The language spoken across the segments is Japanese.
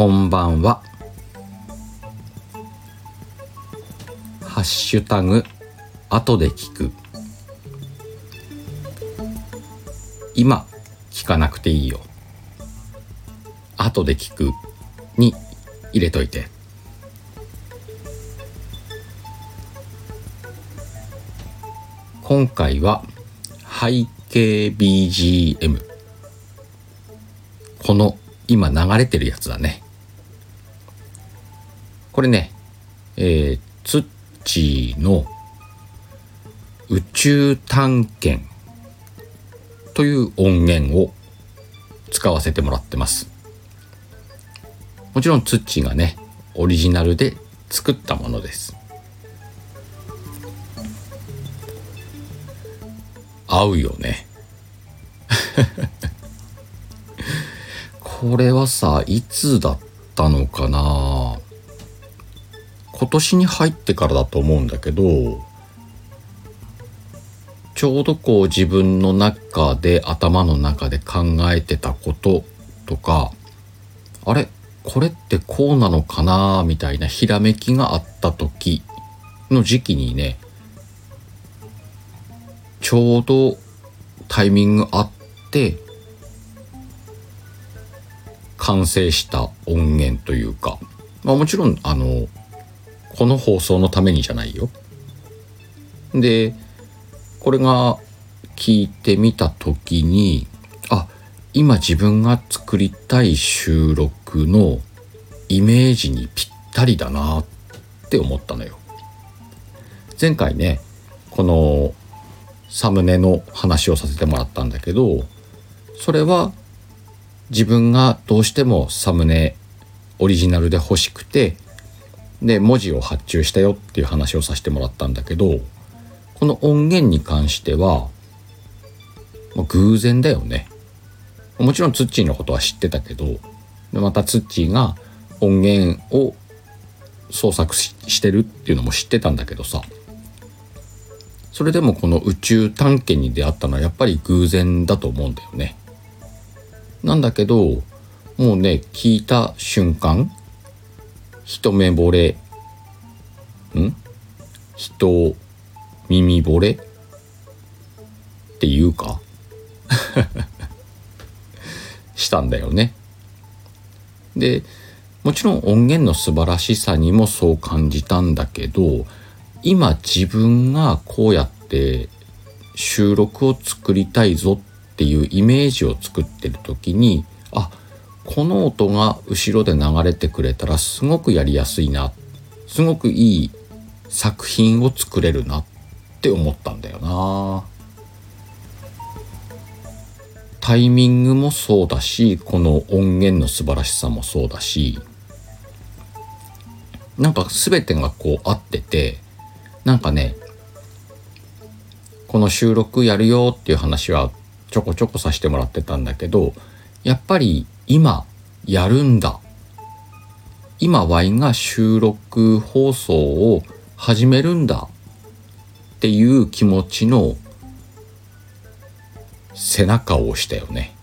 こんばんは。ハッシュタグ、後で聞く。今、聞かなくていいよ。後で聞くに入れといて。今回は背景 BGM この今流れてるやつだねこれねえー、ツッチーの宇宙探検という音源を使わせてもらってます。もちろんツッチーがねオリジナルで作ったものです。合うよね。これはさいつだったのかな？今年に入ってからだと思うんだけどちょうどこう自分の中で頭の中で考えてたこととかあれこれってこうなのかなみたいなひらめきがあった時の時期にねちょうどタイミングあって完成した音源というか、まあ、もちろんあのこの放送のためにじゃないよ。でこれが聞いてみた時にあ今自分が作りたい収録のイメージにぴったりだなって思ったのよ。前回ねこのサムネの話をさせてもらったんだけどそれは自分がどうしてもサムネオリジナルで欲しくてで文字を発注したよっていう話をさせてもらったんだけどこの音源に関しては、まあ、偶然だよねもちろんツッチーのことは知ってたけどまたツッチーが音源を創作してるっていうのも知ってたんだけどさそれでもこの宇宙探検に出会ったのはやっぱり偶然だと思うんだよね。なんだけどもうね聞いた瞬間一目惚れ。ん？人耳惚れ？っていうか？したんだよね。でもちろん音源の素晴らしさにもそう感じたんだけど今自分がこうやって収録を作りたいぞっていうイメージを作ってる時にあこの音が後ろで流れてくれたらすごくやりやすいなすごくいい作品を作れるなって思ったんだよな。タイミングもそうだしこの音源の素晴らしさもそうだしなんか全てがこう合っててなんかねこの収録やるよっていう話はちょこちょこさせてもらってたんだけどやっぱり今やるんだ。今ワインが収録放送を始めるんだっていう気持ちの背中を押したよね。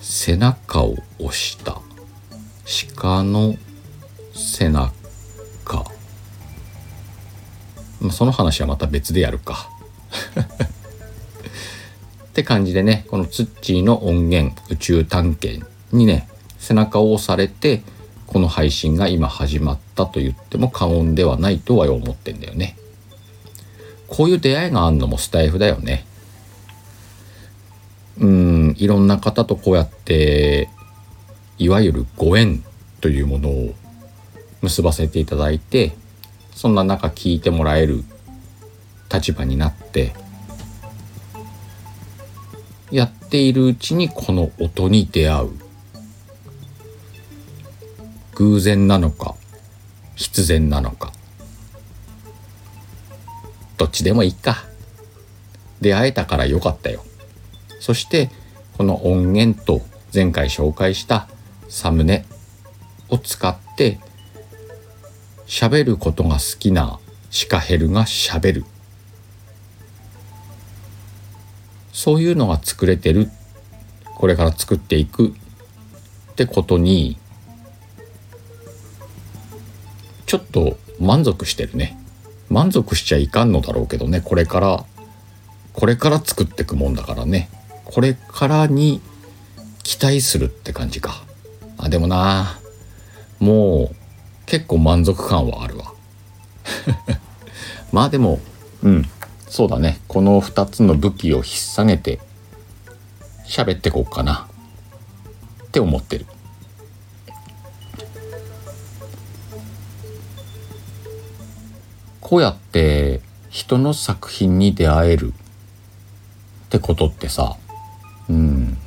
背中を押した。鹿の背中、その話はまた別でやるか。って感じでねこのツッチーの音源宇宙探検にね背中を押されてこの配信が今始まったと言っても過言ではないとは思ってんだよね。こういう出会いがあるのもスタイフだよね。うんいろんな方とこうやっていわゆるご縁というものを結ばせていただいてそんな中聞いてもらえる立場になってやっているうちにこの音に出会う。偶然なのか必然なのか。どっちでもいいか。出会えたからよかったよ。そしてこの音源と前回紹介したサムネを使って喋ることが好きなシカヘルが喋る。そういうのが作れてる。これから作っていくってことにちょっと満足してるね。満足しちゃいかんのだろうけどね。これからこれから作ってくもんだからね。これからに期待するって感じか。あでもなもう結構満足感はあるわ。まあでもうん。そうだね。この2つの武器を引っ提げて喋ってこうかな。って思ってる。こうやって人の作品に出会える。ってことってさ。うん。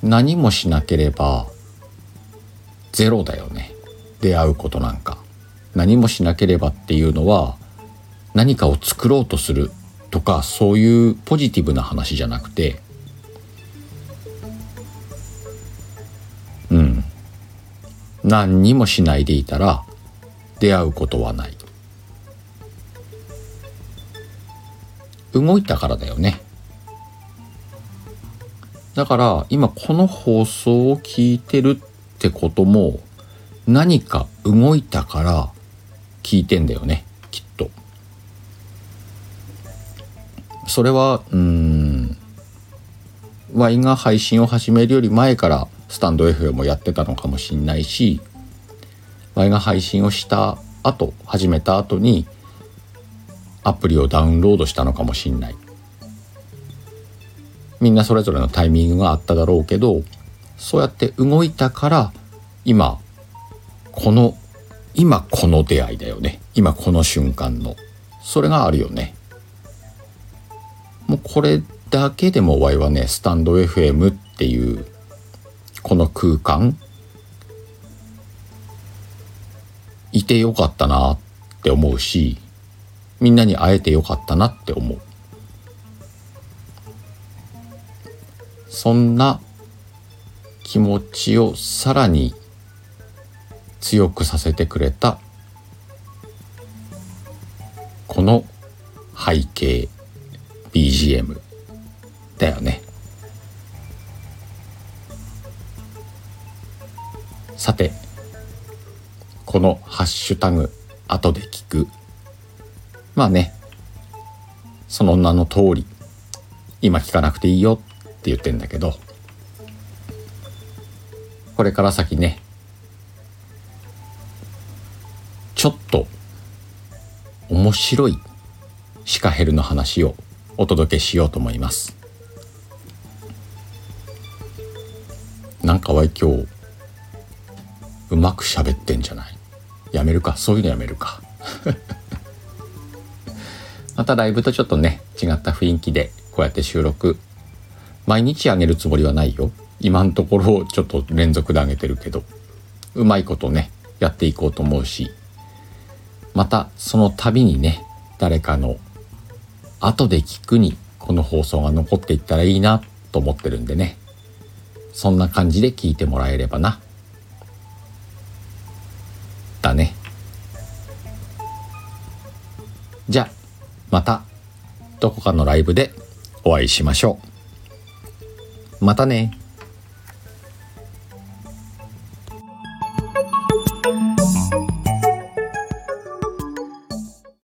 何もしなければゼロだよね。出会うことなんか。何もしなければっていうのは何かを作ろうとするとかそういうポジティブな話じゃなくてうん。何にもしないでいたら出会うことはない。動いたからだよね。だから今この放送を聞いてるってことも何か動いたから聞いてんだよね。それはうんワイが配信を始めるより前からスタンド FM もやってたのかもしんないしワイが配信をした後始めた後にアプリをダウンロードしたのかもしんない。みんなそれぞれのタイミングがあっただろうけどそうやって動いたから今この今この出会いだよね。今この瞬間の。それがあるよね。もうこれだけでもワイはねスタンド FM っていうこの空間。いてよかったなって思うしみんなに会えてよかったなって思う。そんな気持ちをさらに強くさせてくれたこの背景。BGM だよね。さてこのハッシュタグ後で聞く。まあねその名の通り今聞かなくていいよって言ってんだけどこれから先ねちょっと面白いシカヘルの話をお届けしようと思います。なんかわい今日うまく喋ってんじゃない？やめるか？そういうのやめるか？またライブとちょっとね違った雰囲気でこうやって収録。毎日あげるつもりはないよ。今のところちょっと連続であげてるけど。うまいことねやっていこうと思うし。またその度にね誰かの後で聞くにこの放送が残っていったらいいなと思ってるんでね。そんな感じで聞いてもらえればな。だね。じゃあまたどこかのライブでお会いしましょう。またね。